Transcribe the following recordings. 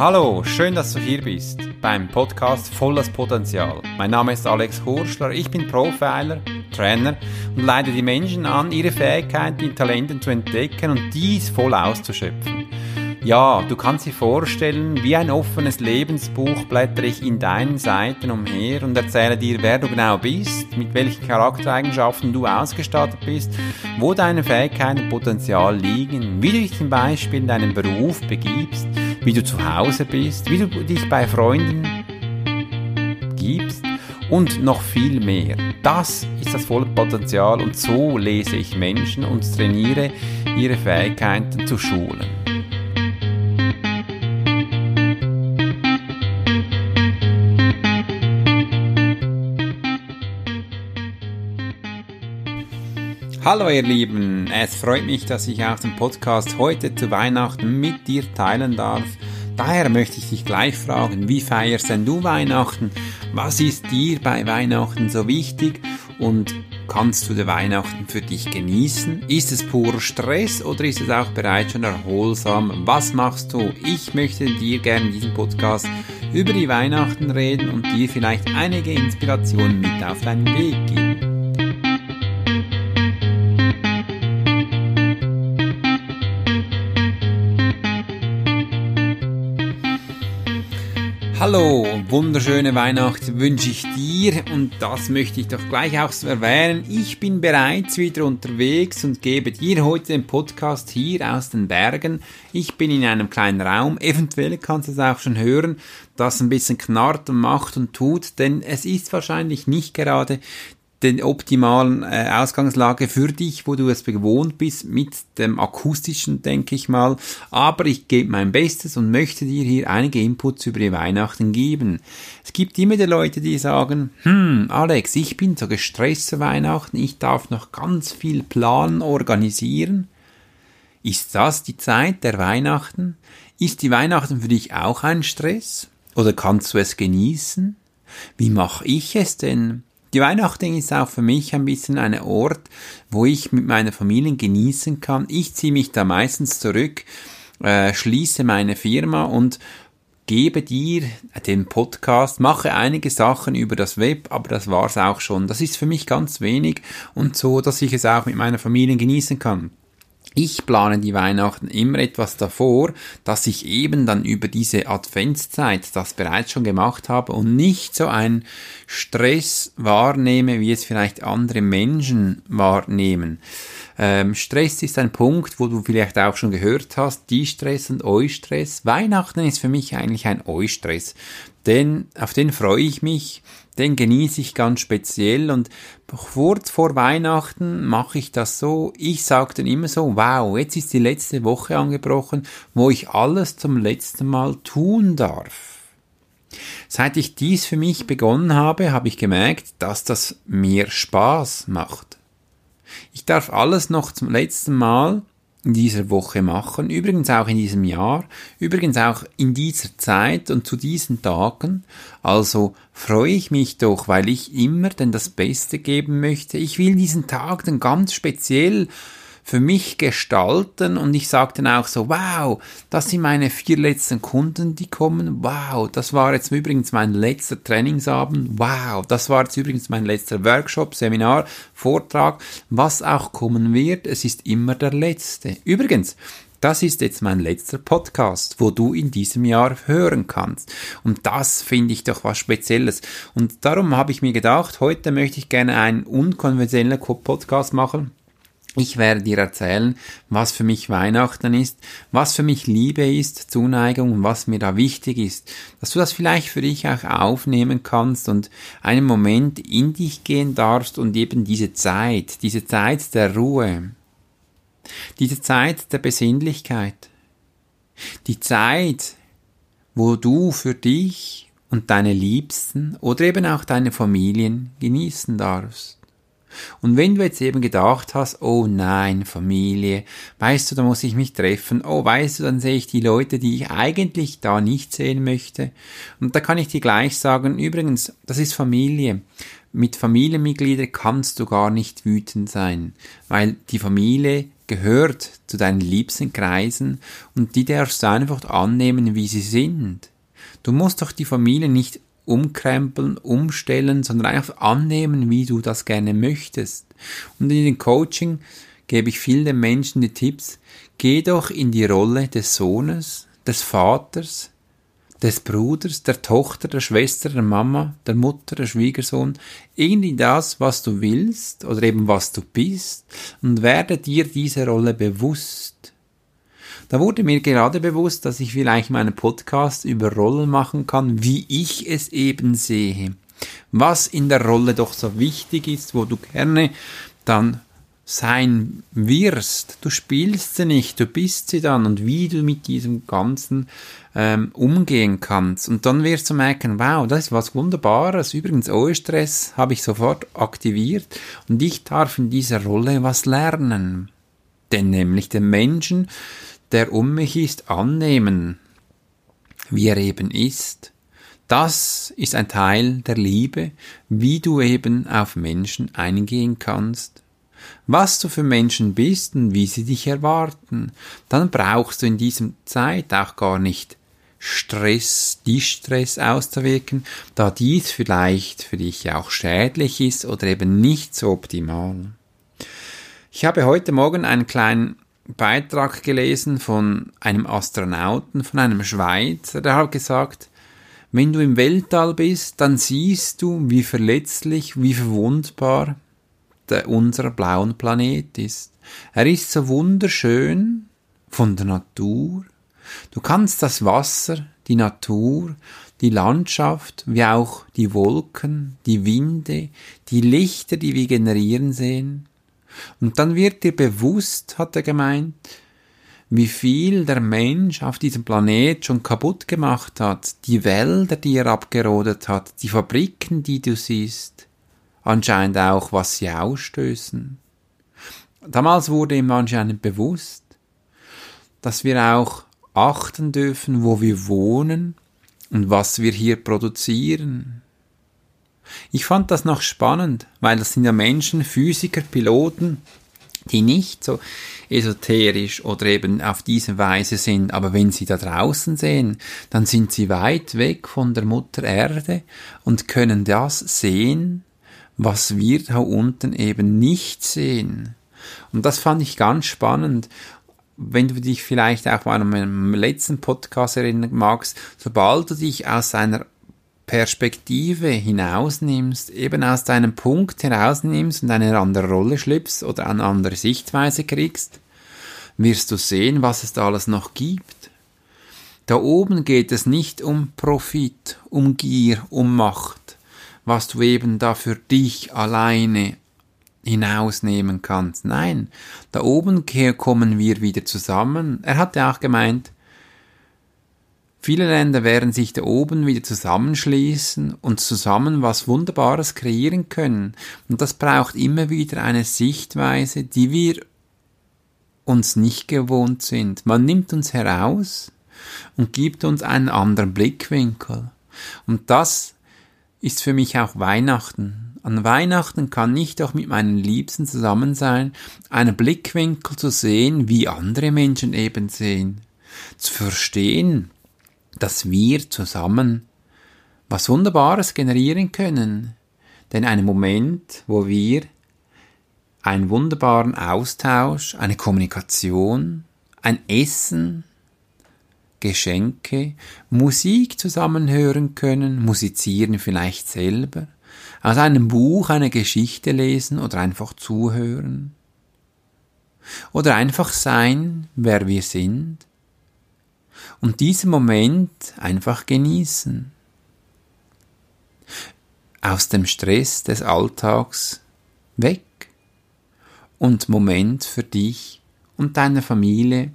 Hallo, schön, dass du hier bist beim Podcast Volles Potenzial. Mein Name ist Alex Horschler, ich bin Profiler, Trainer und leite die Menschen an, ihre Fähigkeiten, und Talenten zu entdecken und dies voll auszuschöpfen. Ja, du kannst dir vorstellen, wie ein offenes Lebensbuch blättere ich in deinen Seiten umher und erzähle dir, wer du genau bist, mit welchen Charaktereigenschaften du ausgestattet bist, wo deine Fähigkeiten und Potenzial liegen, wie du dich zum Beispiel in deinem Beruf begibst, wie du zu Hause bist, wie du dich bei Freunden gibst und noch viel mehr. Das ist das volle Potenzial und so lese ich Menschen und trainiere ihre Fähigkeiten zu schulen. Hallo ihr Lieben, es freut mich, dass ich auch den Podcast heute zu Weihnachten mit dir teilen darf. Daher möchte ich dich gleich fragen, wie feierst denn du Weihnachten? Was ist dir bei Weihnachten so wichtig? Und kannst du die Weihnachten für dich genießen? Ist es purer Stress oder ist es auch bereits schon erholsam? Was machst du? Ich möchte dir gerne in diesem Podcast über die Weihnachten reden und dir vielleicht einige Inspirationen mit auf deinen Weg geben. Hallo, wunderschöne Weihnachten wünsche ich dir und das möchte ich doch gleich auch so erwähnen. Ich bin bereits wieder unterwegs und gebe dir heute den Podcast hier aus den Bergen. Ich bin in einem kleinen Raum, eventuell kannst du es auch schon hören, das ein bisschen knarrt und macht und tut, denn es ist wahrscheinlich nicht gerade den optimalen äh, Ausgangslage für dich, wo du es gewohnt bist, mit dem akustischen, denke ich mal. Aber ich gebe mein Bestes und möchte dir hier einige Inputs über die Weihnachten geben. Es gibt immer die Leute, die sagen, hm, Alex, ich bin so gestresst zu Weihnachten, ich darf noch ganz viel planen, organisieren. Ist das die Zeit der Weihnachten? Ist die Weihnachten für dich auch ein Stress? Oder kannst du es genießen? Wie mache ich es denn? Die Weihnachten ist auch für mich ein bisschen ein Ort, wo ich mit meiner Familie genießen kann. Ich ziehe mich da meistens zurück, äh, schließe meine Firma und gebe dir den Podcast, mache einige Sachen über das Web, aber das war's auch schon. Das ist für mich ganz wenig und so, dass ich es auch mit meiner Familie genießen kann. Ich plane die Weihnachten immer etwas davor, dass ich eben dann über diese Adventszeit das bereits schon gemacht habe und nicht so einen Stress wahrnehme, wie es vielleicht andere Menschen wahrnehmen. Ähm, Stress ist ein Punkt, wo du vielleicht auch schon gehört hast, die Stress und Eustress. Weihnachten ist für mich eigentlich ein Eustress, denn auf den freue ich mich den genieße ich ganz speziell und kurz vor Weihnachten mache ich das so, ich sage dann immer so, wow, jetzt ist die letzte Woche angebrochen, wo ich alles zum letzten Mal tun darf. Seit ich dies für mich begonnen habe, habe ich gemerkt, dass das mir Spaß macht. Ich darf alles noch zum letzten Mal in dieser Woche machen, übrigens auch in diesem Jahr, übrigens auch in dieser Zeit und zu diesen Tagen. Also freue ich mich doch, weil ich immer denn das Beste geben möchte. Ich will diesen Tag dann ganz speziell für mich gestalten und ich sage dann auch so, wow, das sind meine vier letzten Kunden, die kommen, wow, das war jetzt übrigens mein letzter Trainingsabend, wow, das war jetzt übrigens mein letzter Workshop, Seminar, Vortrag, was auch kommen wird, es ist immer der letzte. Übrigens, das ist jetzt mein letzter Podcast, wo du in diesem Jahr hören kannst. Und das finde ich doch was Spezielles. Und darum habe ich mir gedacht, heute möchte ich gerne einen unkonventionellen Podcast machen ich werde dir erzählen, was für mich Weihnachten ist, was für mich Liebe ist, Zuneigung und was mir da wichtig ist, dass du das vielleicht für dich auch aufnehmen kannst und einen Moment in dich gehen darfst und eben diese Zeit, diese Zeit der Ruhe, diese Zeit der Besinnlichkeit, die Zeit, wo du für dich und deine Liebsten oder eben auch deine Familien genießen darfst. Und wenn du jetzt eben gedacht hast, oh nein, Familie, weißt du, da muss ich mich treffen, oh weißt du, dann sehe ich die Leute, die ich eigentlich da nicht sehen möchte. Und da kann ich dir gleich sagen, übrigens, das ist Familie. Mit Familienmitgliedern kannst du gar nicht wütend sein, weil die Familie gehört zu deinen liebsten Kreisen und die darfst du einfach annehmen, wie sie sind. Du musst doch die Familie nicht umkrempeln, umstellen, sondern einfach annehmen, wie du das gerne möchtest. Und in den Coaching gebe ich vielen Menschen die Tipps, geh doch in die Rolle des Sohnes, des Vaters, des Bruders, der Tochter, der Schwester, der Mama, der Mutter, der Schwiegersohn, irgendwie das, was du willst oder eben was du bist und werde dir diese Rolle bewusst. Da wurde mir gerade bewusst, dass ich vielleicht meinen Podcast über Rollen machen kann, wie ich es eben sehe. Was in der Rolle doch so wichtig ist, wo du gerne dann sein wirst. Du spielst sie nicht, du bist sie dann und wie du mit diesem Ganzen ähm, umgehen kannst. Und dann wirst du merken, wow, das ist was Wunderbares. Übrigens, Eustress habe ich sofort aktiviert und ich darf in dieser Rolle was lernen. Denn nämlich den Menschen, der um mich ist, annehmen, wie er eben ist. Das ist ein Teil der Liebe, wie du eben auf Menschen eingehen kannst was du für Menschen bist und wie sie dich erwarten, dann brauchst du in diesem Zeit auch gar nicht Stress, Distress auszuwirken, da dies vielleicht für dich auch schädlich ist oder eben nicht so optimal. Ich habe heute Morgen einen kleinen Beitrag gelesen von einem Astronauten, von einem Schweizer, der hat gesagt, wenn du im Weltall bist, dann siehst du, wie verletzlich, wie verwundbar der unser blauen Planet ist. Er ist so wunderschön von der Natur. Du kannst das Wasser, die Natur, die Landschaft, wie auch die Wolken, die Winde, die Lichter, die wir generieren sehen. Und dann wird dir bewusst, hat er gemeint, wie viel der Mensch auf diesem Planet schon kaputt gemacht hat, die Wälder, die er abgerodet hat, die Fabriken, die du siehst, anscheinend auch, was sie ausstößen. Damals wurde ihm anscheinend bewusst, dass wir auch achten dürfen, wo wir wohnen und was wir hier produzieren. Ich fand das noch spannend, weil das sind ja Menschen, Physiker, Piloten, die nicht so esoterisch oder eben auf diese Weise sind, aber wenn sie da draußen sehen, dann sind sie weit weg von der Mutter Erde und können das sehen, was wir da unten eben nicht sehen. Und das fand ich ganz spannend. Wenn du dich vielleicht auch mal an meinem letzten Podcast erinnern magst, sobald du dich aus einer Perspektive hinausnimmst, eben aus deinem Punkt herausnimmst und eine andere Rolle schlüpfst oder eine andere Sichtweise kriegst, wirst du sehen, was es da alles noch gibt. Da oben geht es nicht um Profit, um Gier, um Macht was du eben da für dich alleine hinausnehmen kannst. Nein, da oben kommen wir wieder zusammen. Er hatte auch gemeint, viele Länder werden sich da oben wieder zusammenschließen und zusammen was Wunderbares kreieren können. Und das braucht immer wieder eine Sichtweise, die wir uns nicht gewohnt sind. Man nimmt uns heraus und gibt uns einen anderen Blickwinkel. Und das ist für mich auch Weihnachten. An Weihnachten kann ich doch mit meinen Liebsten zusammen sein, einen Blickwinkel zu sehen, wie andere Menschen eben sehen, zu verstehen, dass wir zusammen was Wunderbares generieren können. Denn ein Moment, wo wir einen wunderbaren Austausch, eine Kommunikation, ein Essen, Geschenke, Musik zusammen hören können, musizieren vielleicht selber, aus einem Buch eine Geschichte lesen oder einfach zuhören. Oder einfach sein, wer wir sind. Und diesen Moment einfach genießen. Aus dem Stress des Alltags weg. Und Moment für dich und deine Familie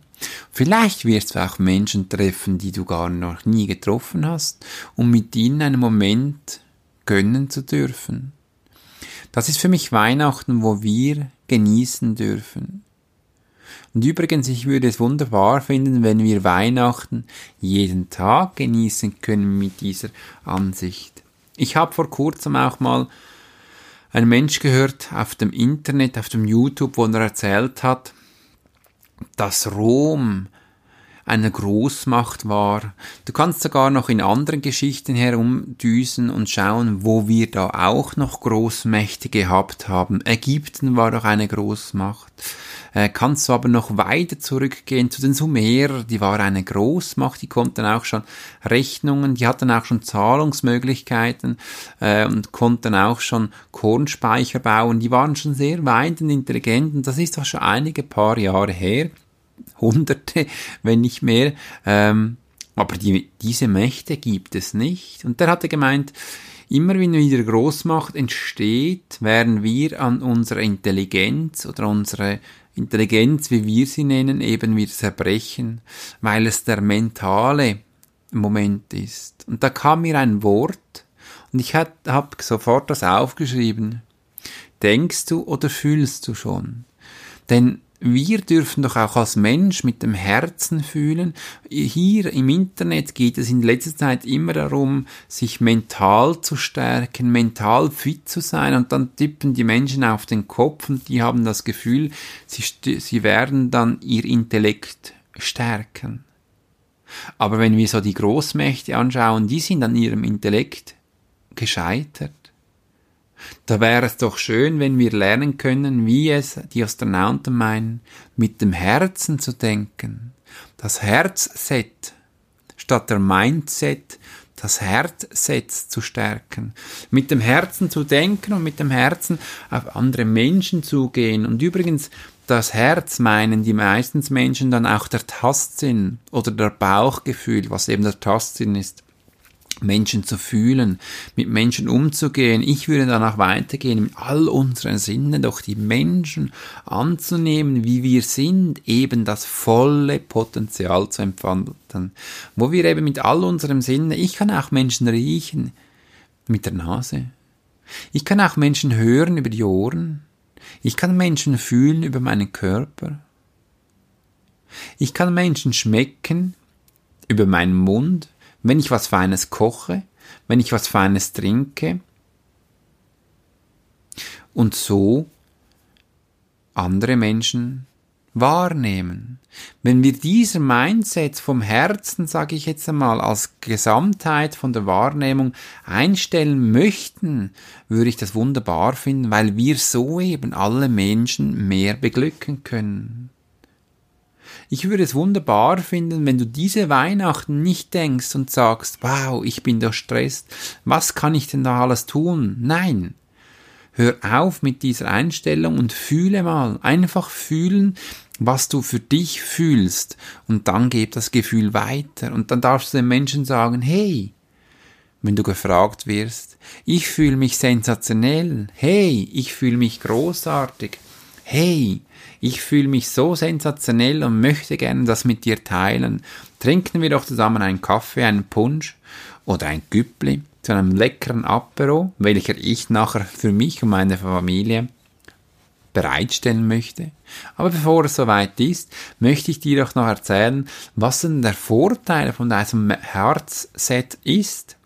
Vielleicht wirst du auch Menschen treffen, die du gar noch nie getroffen hast, um mit ihnen einen Moment gönnen zu dürfen. Das ist für mich Weihnachten, wo wir genießen dürfen. Und übrigens, ich würde es wunderbar finden, wenn wir Weihnachten jeden Tag genießen können mit dieser Ansicht. Ich habe vor kurzem auch mal einen Mensch gehört auf dem Internet, auf dem YouTube, wo er erzählt hat, dass Rom eine Großmacht war. Du kannst sogar noch in anderen Geschichten herumdüsen und schauen, wo wir da auch noch Großmächte gehabt haben. Ägypten war doch eine Großmacht. Äh, kannst du aber noch weiter zurückgehen zu den Sumerer, die war eine Großmacht, die konnten auch schon Rechnungen, die hatten auch schon Zahlungsmöglichkeiten äh, und konnten auch schon Kornspeicher bauen, die waren schon sehr weit und intelligent und das ist doch schon einige paar Jahre her, hunderte, wenn nicht mehr, ähm, aber die, diese Mächte gibt es nicht. Und der hatte gemeint, immer wenn wieder Großmacht entsteht, werden wir an unserer Intelligenz oder unsere Intelligenz, wie wir sie nennen, eben wieder zerbrechen, weil es der mentale Moment ist. Und da kam mir ein Wort und ich habe sofort das aufgeschrieben. Denkst du oder fühlst du schon? Denn wir dürfen doch auch als Mensch mit dem Herzen fühlen. Hier im Internet geht es in letzter Zeit immer darum, sich mental zu stärken, mental fit zu sein und dann tippen die Menschen auf den Kopf und die haben das Gefühl, sie, sie werden dann ihr Intellekt stärken. Aber wenn wir so die Großmächte anschauen, die sind an ihrem Intellekt gescheitert. Da wäre es doch schön, wenn wir lernen können, wie es die Astronauten meinen, mit dem Herzen zu denken. Das Herzset statt der Mindset, das Herzset zu stärken. Mit dem Herzen zu denken und mit dem Herzen auf andere Menschen zugehen. Und übrigens, das Herz meinen die meisten Menschen dann auch der Tastsinn oder der Bauchgefühl, was eben der Tastsinn ist. Menschen zu fühlen, mit Menschen umzugehen. Ich würde danach weitergehen, mit all unseren Sinnen doch die Menschen anzunehmen, wie wir sind, eben das volle Potenzial zu empfangen. Wo wir eben mit all unserem Sinnen, ich kann auch Menschen riechen mit der Nase. Ich kann auch Menschen hören über die Ohren. Ich kann Menschen fühlen über meinen Körper. Ich kann Menschen schmecken über meinen Mund wenn ich was Feines koche, wenn ich was Feines trinke und so andere Menschen wahrnehmen. Wenn wir dieser Mindset vom Herzen, sage ich jetzt einmal, als Gesamtheit von der Wahrnehmung einstellen möchten, würde ich das wunderbar finden, weil wir so eben alle Menschen mehr beglücken können. Ich würde es wunderbar finden, wenn du diese Weihnachten nicht denkst und sagst, wow, ich bin durchstresst, was kann ich denn da alles tun? Nein. Hör auf mit dieser Einstellung und fühle mal, einfach fühlen, was du für dich fühlst. Und dann gib das Gefühl weiter. Und dann darfst du den Menschen sagen, hey, wenn du gefragt wirst, ich fühle mich sensationell, hey, ich fühle mich großartig, hey, ich fühle mich so sensationell und möchte gerne das mit dir teilen. Trinken wir doch zusammen einen Kaffee, einen Punsch oder ein Güppli zu einem leckeren Apero, welcher ich nachher für mich und meine Familie bereitstellen möchte. Aber bevor es soweit ist, möchte ich dir doch noch erzählen, was denn der Vorteil von diesem Herzset ist.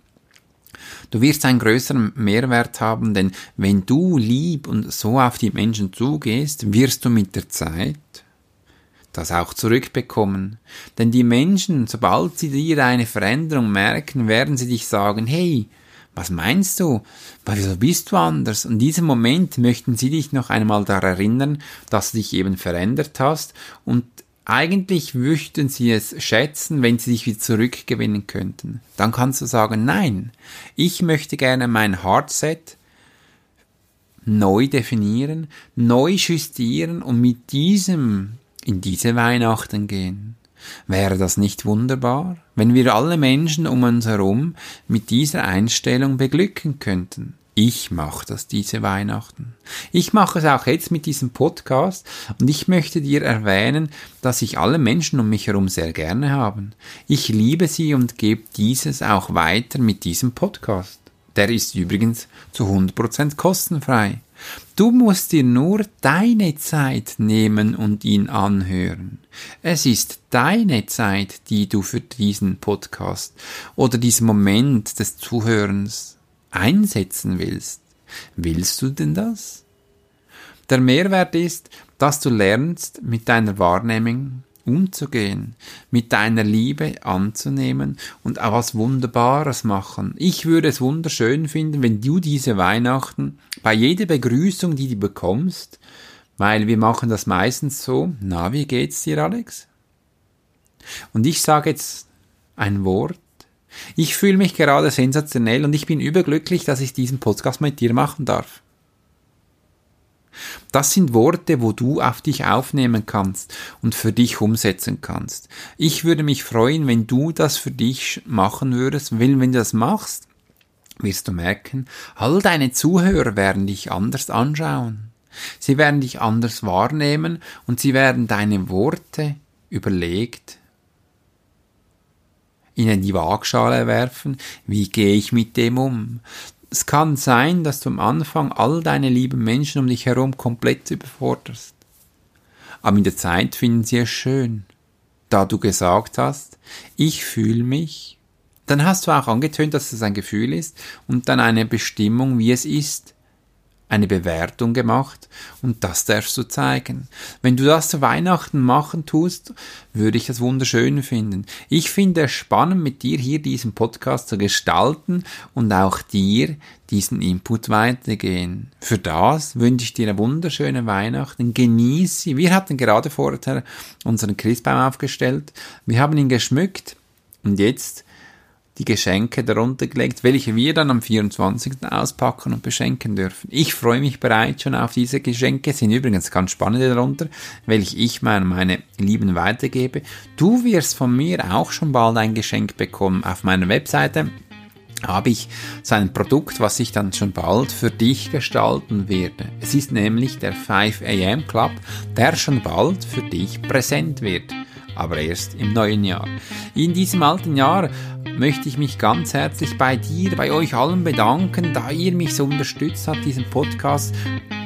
Du wirst einen größeren Mehrwert haben, denn wenn du lieb und so auf die Menschen zugehst, wirst du mit der Zeit das auch zurückbekommen. Denn die Menschen, sobald sie dir eine Veränderung merken, werden sie dich sagen, hey, was meinst du? Wieso bist du anders? Und in diesem Moment möchten sie dich noch einmal daran erinnern, dass du dich eben verändert hast und eigentlich möchten sie es schätzen, wenn sie sich wieder zurückgewinnen könnten. Dann kannst du sagen, nein, ich möchte gerne mein Hardset neu definieren, neu justieren und mit diesem in diese Weihnachten gehen. Wäre das nicht wunderbar, wenn wir alle Menschen um uns herum mit dieser Einstellung beglücken könnten? Ich mache das diese Weihnachten. Ich mache es auch jetzt mit diesem Podcast und ich möchte dir erwähnen, dass ich alle Menschen um mich herum sehr gerne habe. Ich liebe sie und gebe dieses auch weiter mit diesem Podcast. Der ist übrigens zu 100% kostenfrei. Du musst dir nur deine Zeit nehmen und ihn anhören. Es ist deine Zeit, die du für diesen Podcast oder diesen Moment des Zuhörens einsetzen willst. Willst du denn das? Der Mehrwert ist, dass du lernst, mit deiner Wahrnehmung umzugehen, mit deiner Liebe anzunehmen und auch was Wunderbares machen. Ich würde es wunderschön finden, wenn du diese Weihnachten bei jeder Begrüßung, die du bekommst, weil wir machen das meistens so, na, wie geht's dir, Alex? Und ich sage jetzt ein Wort. Ich fühle mich gerade sensationell und ich bin überglücklich, dass ich diesen Podcast mit dir machen darf. Das sind Worte, wo du auf dich aufnehmen kannst und für dich umsetzen kannst. Ich würde mich freuen, wenn du das für dich machen würdest, weil wenn du das machst, wirst du merken, all deine Zuhörer werden dich anders anschauen. Sie werden dich anders wahrnehmen und sie werden deine Worte überlegt in die Waagschale werfen, wie gehe ich mit dem um? Es kann sein, dass du am Anfang all deine lieben Menschen um dich herum komplett überforderst. Aber in der Zeit finden sie es schön. Da du gesagt hast, ich fühle mich, dann hast du auch angetönt, dass es ein Gefühl ist und dann eine Bestimmung, wie es ist eine Bewertung gemacht und das darfst du zeigen. Wenn du das zu Weihnachten machen tust, würde ich das wunderschön finden. Ich finde es spannend, mit dir hier diesen Podcast zu gestalten und auch dir diesen Input weitergehen. Für das wünsche ich dir eine wunderschöne Weihnachten. Genieße sie. Wir hatten gerade vorher unseren Christbaum aufgestellt. Wir haben ihn geschmückt und jetzt die Geschenke darunter gelegt, welche wir dann am 24. auspacken und beschenken dürfen. Ich freue mich bereits schon auf diese Geschenke, sind übrigens ganz spannende darunter, welche ich meine, meine Lieben weitergebe. Du wirst von mir auch schon bald ein Geschenk bekommen auf meiner Webseite habe ich so ein Produkt, was ich dann schon bald für dich gestalten werde. Es ist nämlich der 5 AM Club, der schon bald für dich präsent wird aber erst im neuen Jahr. In diesem alten Jahr möchte ich mich ganz herzlich bei dir, bei euch allen bedanken, da ihr mich so unterstützt habt, diesen Podcast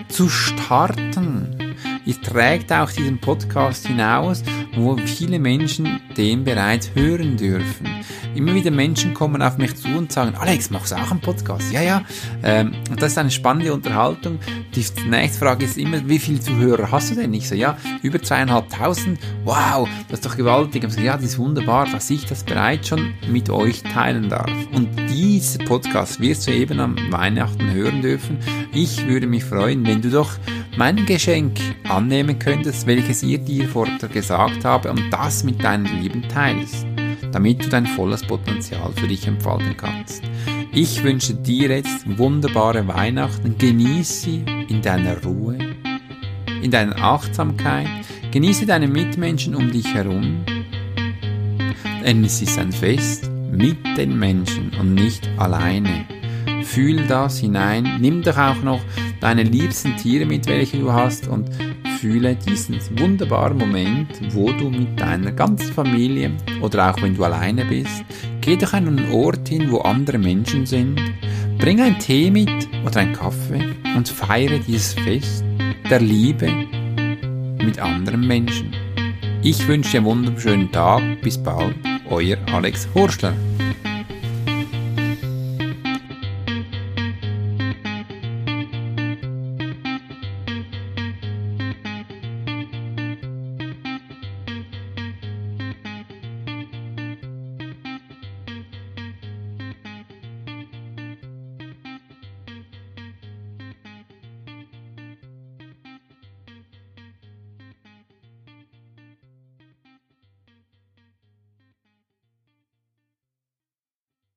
zu starten. Ihr trägt auch diesen Podcast hinaus, wo viele Menschen den bereits hören dürfen. Immer wieder Menschen kommen auf mich zu und sagen, Alex, machst du auch einen Podcast? Ja, ja. Ähm, und das ist eine spannende Unterhaltung. Die nächste Frage ist immer, wie viele Zuhörer hast du denn? Ich so, ja, über zweieinhalbtausend. Wow, das ist doch gewaltig. Ich so, ja, das ist wunderbar, dass ich das bereits schon mit euch teilen darf. Und dieser Podcast wirst du eben am Weihnachten hören dürfen. Ich würde mich freuen, wenn du doch mein Geschenk annehmen könntest, welches ich dir vorher gesagt habe und das mit deinen Lieben teilst, damit du dein volles Potenzial für dich entfalten kannst. Ich wünsche dir jetzt wunderbare Weihnachten, genieße sie in deiner Ruhe, in deiner Achtsamkeit, genieße deine Mitmenschen um dich herum, denn es ist ein Fest mit den Menschen und nicht alleine. Fühl das hinein, nimm doch auch noch deine liebsten Tiere mit, welche du hast und fühle diesen wunderbaren Moment, wo du mit deiner ganzen Familie oder auch wenn du alleine bist, geh doch an einen Ort hin, wo andere Menschen sind, bring einen Tee mit oder einen Kaffee und feiere dieses Fest der Liebe mit anderen Menschen. Ich wünsche dir einen wunderschönen Tag, bis bald, euer Alex Horschler.